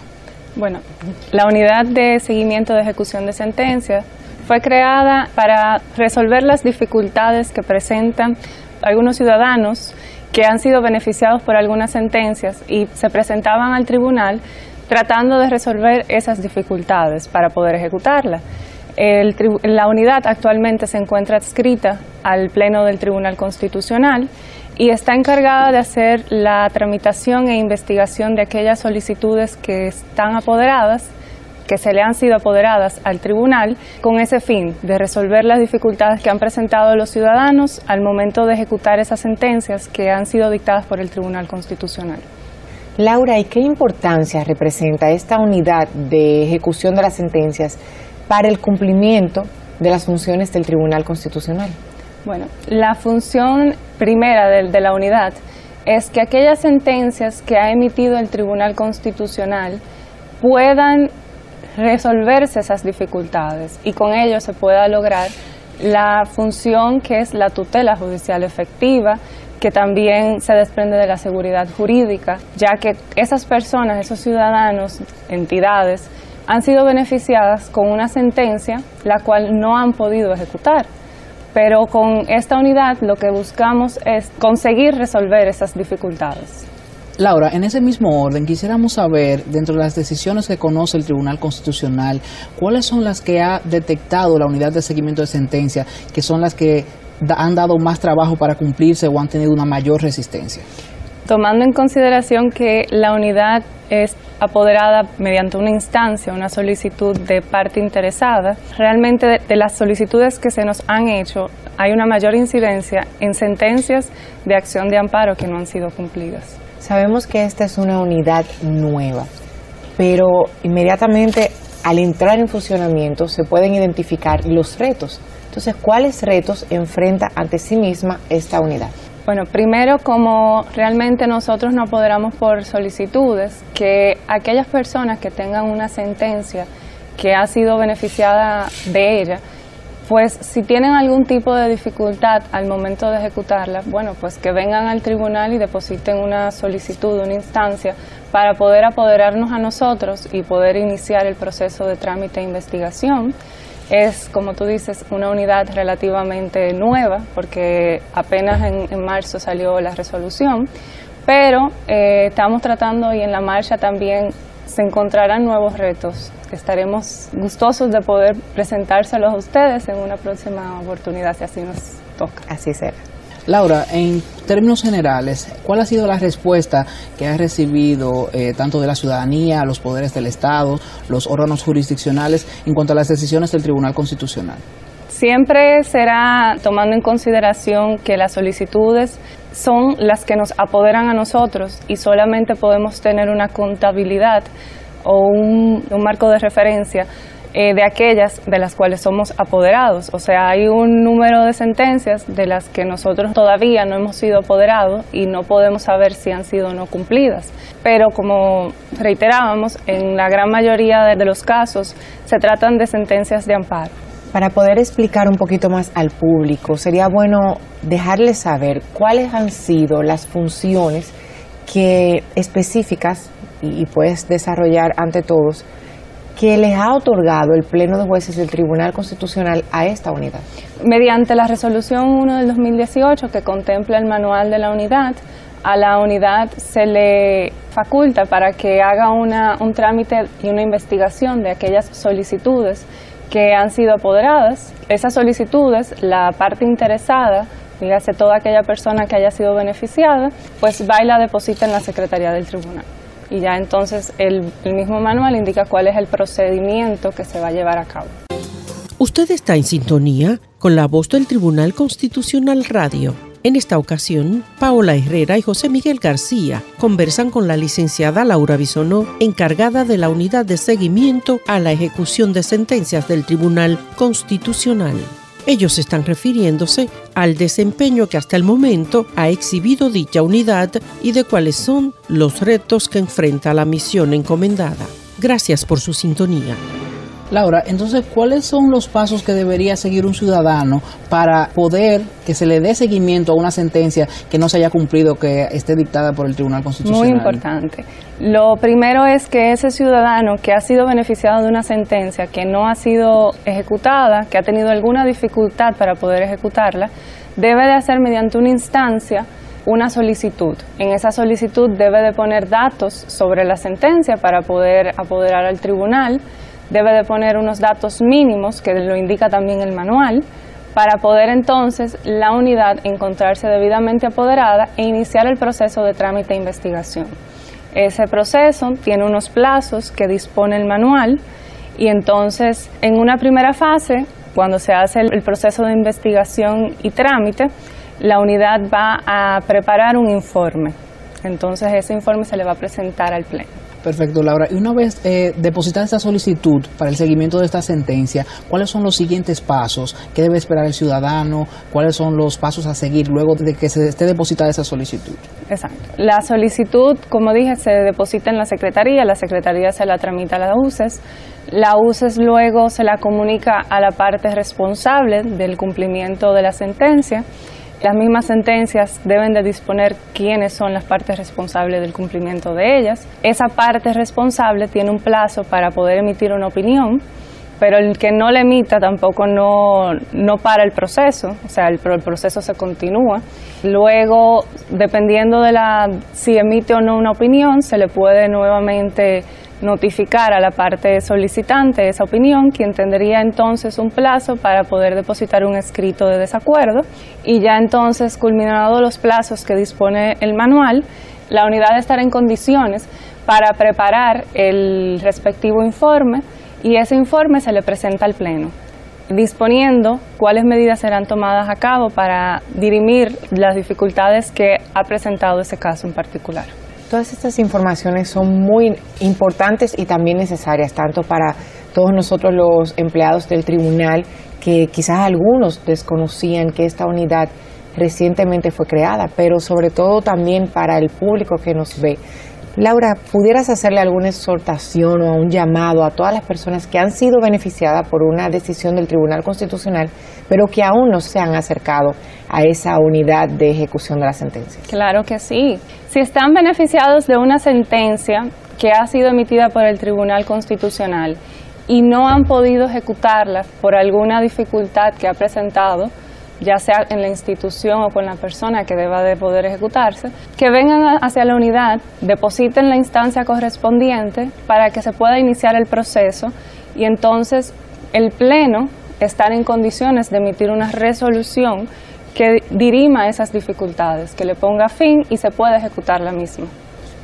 Bueno, la unidad de seguimiento de ejecución de sentencias fue creada para resolver las dificultades que presentan algunos ciudadanos que han sido beneficiados por algunas sentencias y se presentaban al tribunal tratando de resolver esas dificultades para poder ejecutarla. la unidad actualmente se encuentra adscrita al Pleno del Tribunal Constitucional y está encargada de hacer la tramitación e investigación de aquellas solicitudes que están apoderadas que se le han sido apoderadas al tribunal con ese fin de resolver las dificultades que han presentado los ciudadanos al momento de ejecutar esas sentencias que han sido dictadas por el Tribunal Constitucional. Laura, ¿y qué importancia representa esta unidad de ejecución de las sentencias para el cumplimiento de las funciones del Tribunal Constitucional? Bueno, la función primera de, la unidad es que aquellas sentencias que ha emitido el Tribunal Constitucional puedan resolverse esas dificultades y con ello se pueda lograr la función que es la tutela judicial efectiva, que también se desprende de la seguridad jurídica, ya que esas personas, esos ciudadanos, entidades, han sido beneficiadas con una sentencia la cual no han podido ejecutar. Pero con esta unidad lo que buscamos es conseguir resolver esas dificultades. Laura, en ese mismo orden, quisiéramos saber, dentro de las decisiones que conoce el Tribunal Constitucional, cuáles son las que ha detectado la unidad de seguimiento de sentencia, que son las que han dado más trabajo para cumplirse o han tenido una mayor resistencia? Tomando en consideración que la unidad es apoderada mediante una instancia, una solicitud de parte interesada, realmente de, de, las solicitudes que se nos han hecho hay una mayor incidencia en sentencias de acción de amparo que no han sido cumplidas. Sabemos que esta es una unidad nueva, pero inmediatamente al entrar en funcionamiento se pueden identificar los retos. Entonces, ¿cuáles retos enfrenta ante sí misma esta unidad? Bueno, primero, como realmente nosotros nos apoderamos por solicitudes, que aquellas personas que tengan una sentencia que ha sido beneficiada de ella, pues si tienen algún tipo de dificultad al momento de ejecutarla, bueno, pues que vengan al tribunal y depositen una solicitud, una instancia, para poder apoderarnos a nosotros y poder iniciar el proceso de trámite e investigación. Es, como tú dices, una unidad relativamente nueva, porque apenas en, marzo salió la resolución, pero eh, estamos tratando y en la marcha también se encontrarán nuevos retos. Estaremos gustosos de poder presentárselos a ustedes en una próxima oportunidad, si así nos toca. Así será. Laura, en términos generales, ¿cuál ha sido la respuesta que ha recibido eh, tanto de la ciudadanía, los poderes del Estado, los órganos jurisdiccionales en cuanto a las decisiones del Tribunal Constitucional? Siempre será tomando en consideración que las solicitudes son las que nos apoderan a nosotros y solamente podemos tener una contabilidad o un, un marco de referencia eh, de aquellas de las cuales somos apoderados. O sea, hay un número de sentencias de las que nosotros todavía no hemos sido apoderados y no podemos saber si han sido o no cumplidas. Pero como reiterábamos, en la gran mayoría de los casos se tratan de sentencias de amparo. Para poder explicar un poquito más al público, sería bueno dejarles saber cuáles han sido las funciones que específicas y, y puedes desarrollar ante todos que les ha otorgado el Pleno de Jueces del Tribunal Constitucional a esta unidad? Mediante la resolución 1 del 2018 que contempla el manual de la unidad, a la unidad se le faculta para que haga una, un trámite y una investigación de aquellas solicitudes que han sido apoderadas. Esas solicitudes, la parte interesada, dígase toda aquella persona que haya sido beneficiada, pues va y la deposita en la Secretaría del Tribunal y ya entonces el, mismo manual indica cuál es el procedimiento que se va a llevar a cabo. Usted está en sintonía con la voz del Tribunal Constitucional Radio. En esta ocasión, Paola Herrera y José Miguel García conversan con la licenciada Laura Bisonó, encargada de la unidad de seguimiento a la ejecución de sentencias del Tribunal Constitucional. Ellos están refiriéndose al desempeño que hasta el momento ha exhibido dicha unidad y de cuáles son los retos que enfrenta la misión encomendada. Gracias por su sintonía. Laura, entonces, ¿cuáles son los pasos que debería seguir un ciudadano para poder que se le dé seguimiento a una sentencia que no se haya cumplido, que esté dictada por el Tribunal Constitucional? Muy importante. Lo primero es que ese ciudadano que ha sido beneficiado de una sentencia que no ha sido ejecutada, que ha tenido alguna dificultad para poder ejecutarla, debe de hacer mediante una instancia una solicitud. En esa solicitud debe de poner datos sobre la sentencia para poder apoderar al tribunal debe de poner unos datos mínimos, que lo indica también el manual, para poder entonces la unidad encontrarse debidamente apoderada e iniciar el proceso de trámite e investigación. Ese proceso tiene unos plazos que dispone el manual y entonces en una primera fase, cuando se hace el proceso de investigación y trámite, la unidad va a preparar un informe. Entonces ese informe se le va a presentar al Pleno. Perfecto, Laura. Y una vez eh, depositada esta solicitud para el seguimiento de esta sentencia, ¿cuáles son los siguientes pasos? ¿Qué debe esperar el ciudadano? ¿Cuáles son los pasos a seguir luego de que se esté depositada esa solicitud? Exacto. La solicitud, como dije, se deposita en la Secretaría, la Secretaría se la tramita a la UCES. La UCES luego se la comunica a la parte responsable del cumplimiento de la sentencia las mismas sentencias deben de disponer quiénes son las partes responsables del cumplimiento de ellas. Esa parte responsable tiene un plazo para poder emitir una opinión, pero el que no la emita tampoco no, no para el proceso, o sea, el, el, proceso se continúa. Luego, dependiendo de la si emite o no una opinión, se le puede nuevamente notificar a la parte solicitante esa opinión, quien tendría entonces un plazo para poder depositar un escrito de desacuerdo y ya entonces culminados los plazos que dispone el manual, la unidad estará en condiciones para preparar el respectivo informe y ese informe se le presenta al Pleno disponiendo cuáles medidas serán tomadas a cabo para dirimir las dificultades que ha presentado ese caso en particular. Todas estas informaciones son muy importantes y también necesarias, tanto para todos nosotros los empleados del tribunal, que quizás algunos desconocían que esta unidad recientemente fue creada, pero sobre todo también para el público que nos ve. Laura, ¿pudieras hacerle alguna exhortación o un llamado a todas las personas que han sido beneficiadas por una decisión del Tribunal Constitucional, pero que aún no se han acercado a esa unidad de ejecución de la sentencia? Claro que sí. Si están beneficiados de una sentencia que ha sido emitida por el Tribunal Constitucional y no han podido ejecutarla por alguna dificultad que ha presentado, ya sea en la institución o con la persona que deba de poder ejecutarse, que vengan hacia la unidad, depositen la instancia correspondiente para que se pueda iniciar el proceso y entonces el Pleno estar en condiciones de emitir una resolución que dirima esas dificultades, que le ponga fin y se pueda ejecutar la misma.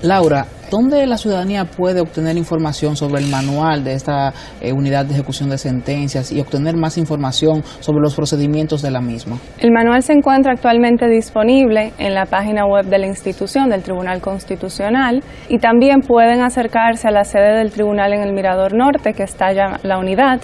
Laura, ¿dónde la ciudadanía puede obtener información sobre el manual de esta eh, unidad de ejecución de sentencias y obtener más información sobre los procedimientos de la misma? El manual se encuentra actualmente disponible en la página web de la institución del Tribunal Constitucional y también pueden acercarse a la sede del tribunal en el Mirador Norte, que está ya la unidad,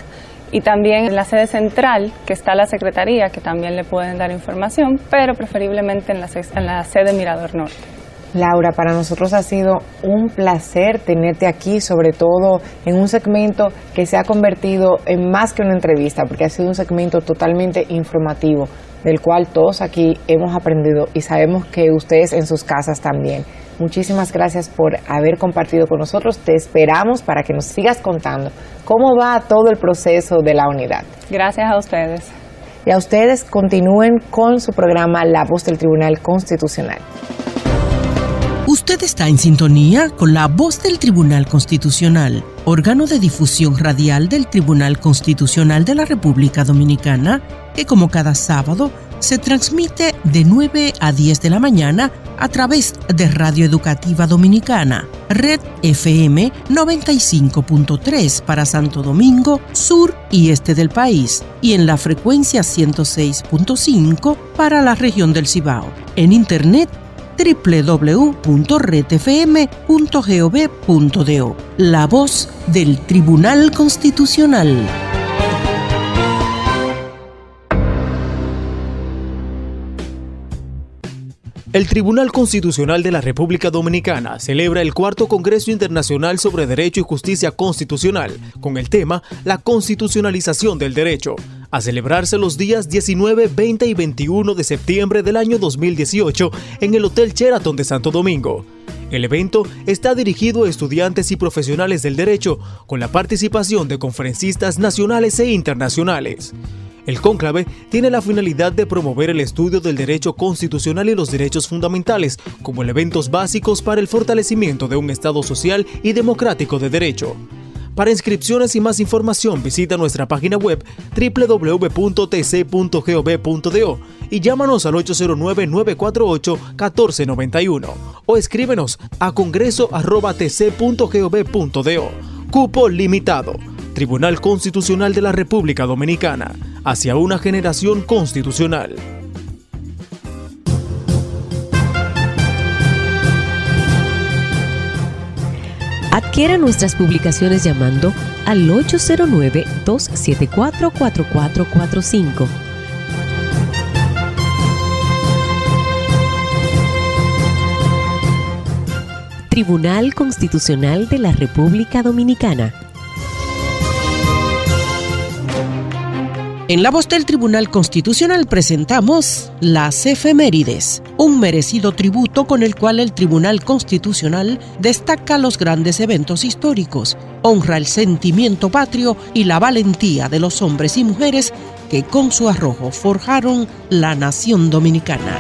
y también en la sede central, que está la Secretaría, que también le pueden dar información, pero preferiblemente en la, en la sede Mirador Norte. Laura, para nosotros ha sido un placer tenerte aquí, sobre todo en un segmento que se ha convertido en más que una entrevista, porque ha sido un segmento totalmente informativo, del cual todos aquí hemos aprendido y sabemos que ustedes en sus casas también. Muchísimas gracias por haber compartido con nosotros. Te esperamos para que nos sigas contando cómo va todo el proceso de la unidad. Gracias a ustedes. Y a ustedes continúen con su programa La Voz del Tribunal Constitucional. Usted está en sintonía con la voz del Tribunal Constitucional, órgano de difusión radial del Tribunal Constitucional de la República Dominicana, que como cada sábado se transmite de 9 a 10 de la mañana a través de Radio Educativa Dominicana, Red FM 95.3 para Santo Domingo, sur y este del país, y en la frecuencia 106.5 para la región del Cibao. En Internet www.redfm.gov.do. La voz del Tribunal Constitucional. El Tribunal Constitucional de la República Dominicana celebra el cuarto Congreso Internacional sobre Derecho y Justicia Constitucional con el tema La constitucionalización del derecho, a celebrarse los días 19, 20 y 21 de septiembre del año 2018 en el Hotel Sheraton de Santo Domingo. El evento está dirigido a estudiantes y profesionales del derecho, con la participación de conferencistas nacionales e internacionales. El cónclave tiene la finalidad de promover el estudio del derecho constitucional y los derechos fundamentales como elementos básicos para el fortalecimiento de un Estado social y democrático de derecho. Para inscripciones y más información visita nuestra página web www.tc.gov.do y llámanos al 809-948-1491 o escríbenos a congreso.tc.gov.do. Cupo limitado. Tribunal Constitucional de la República Dominicana. Hacia una generación constitucional. Adquiera nuestras publicaciones llamando al 809-274-4445. Tribunal Constitucional de la República Dominicana. En la voz del Tribunal Constitucional presentamos las efemérides, un merecido tributo con el cual el Tribunal Constitucional destaca los grandes eventos históricos, honra el sentimiento patrio y la valentía de los hombres y mujeres que con su arrojo forjaron la nación dominicana.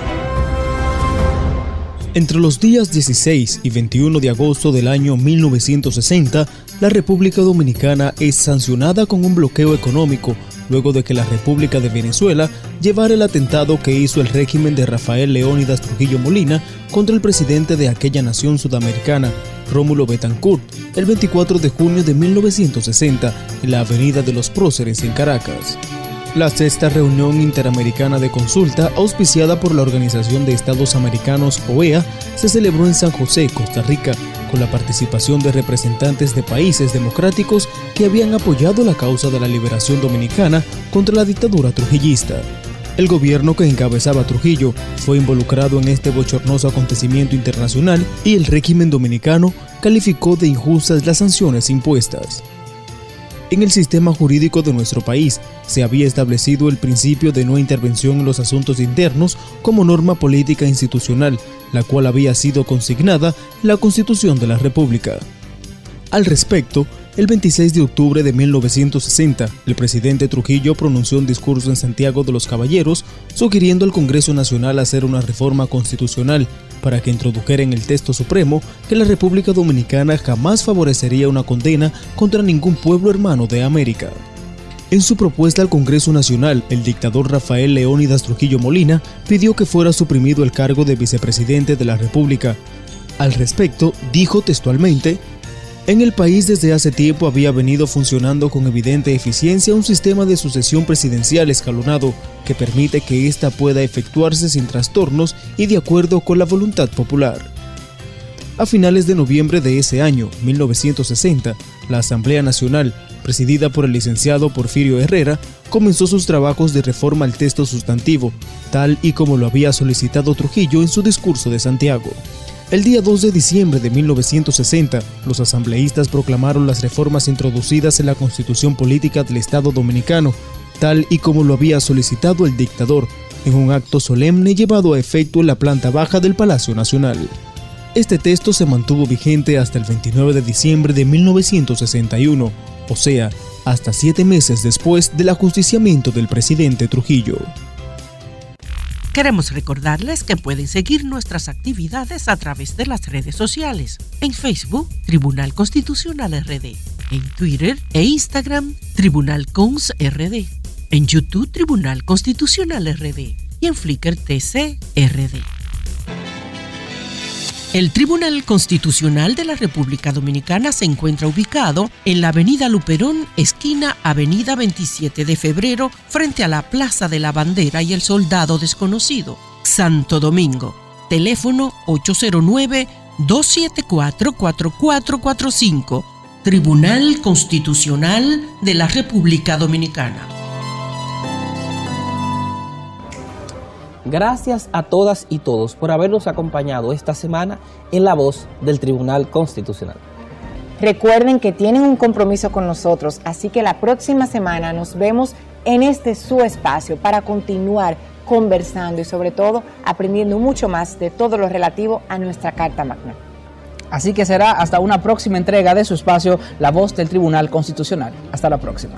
Entre los días 16 y 21 de agosto del año 1960, la República Dominicana es sancionada con un bloqueo económico luego de que la República de Venezuela llevara el atentado que hizo el régimen de Rafael Leónidas Trujillo Molina contra el presidente de aquella nación sudamericana, Rómulo Betancourt, el 24 de junio de 1960 en la Avenida de los Próceres en Caracas. La sexta reunión interamericana de consulta, auspiciada por la Organización de Estados Americanos OEA, se celebró en San José, Costa Rica, con la participación de representantes de países democráticos que habían apoyado la causa de la liberación dominicana contra la dictadura trujillista. El gobierno que encabezaba Trujillo fue involucrado en este bochornoso acontecimiento internacional y el régimen dominicano calificó de injustas las sanciones impuestas. En el sistema jurídico de nuestro país se había establecido el principio de no intervención en los asuntos internos como norma política institucional, la cual había sido consignada en la Constitución de la República. Al respecto, el 26 de octubre de 1960, el presidente Trujillo pronunció un discurso en Santiago de los Caballeros sugiriendo al Congreso Nacional hacer una reforma constitucional para que introdujera en el texto supremo que la República Dominicana jamás favorecería una condena contra ningún pueblo hermano de América. En su propuesta al Congreso Nacional, el dictador Rafael Leónidas Trujillo Molina pidió que fuera suprimido el cargo de vicepresidente de la República. Al respecto, dijo textualmente, en el país desde hace tiempo había venido funcionando con evidente eficiencia un sistema de sucesión presidencial escalonado que permite que ésta pueda efectuarse sin trastornos y de acuerdo con la voluntad popular. A finales de noviembre de ese año, 1960, la Asamblea Nacional, presidida por el licenciado Porfirio Herrera, comenzó sus trabajos de reforma al texto sustantivo, tal y como lo había solicitado Trujillo en su discurso de Santiago. El día 2 de diciembre de 1960, los asambleístas proclamaron las reformas introducidas en la Constitución Política del Estado Dominicano, tal y como lo había solicitado el dictador, en un acto solemne llevado a efecto en la planta baja del Palacio Nacional. Este texto se mantuvo vigente hasta el 29 de diciembre de 1961, o sea, hasta siete meses después del ajusticiamiento del presidente Trujillo. Queremos recordarles que pueden seguir nuestras actividades a través de las redes sociales. En Facebook, Tribunal Constitucional RD. En Twitter e Instagram, Tribunal Cons RD. En YouTube, Tribunal Constitucional RD. Y en Flickr TC RD. El Tribunal Constitucional de la República Dominicana se encuentra ubicado en la Avenida Luperón, esquina Avenida 27 de Febrero, frente a la Plaza de la Bandera y el Soldado Desconocido, Santo Domingo. Teléfono 809-274-4445. Tribunal Constitucional de la República Dominicana. Gracias a todas y todos por habernos acompañado esta semana en la voz del Tribunal Constitucional. Recuerden que tienen un compromiso con nosotros, así que la próxima semana nos vemos en este su espacio para continuar conversando y sobre todo aprendiendo mucho más de todo lo relativo a nuestra Carta Magna. Así que será hasta una próxima entrega de su espacio La Voz del Tribunal Constitucional. Hasta la próxima.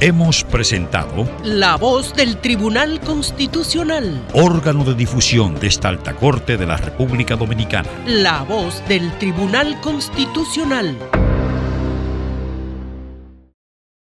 Hemos presentado La voz del Tribunal Constitucional. órgano de difusión de esta alta corte de la República Dominicana. La voz del Tribunal Constitucional.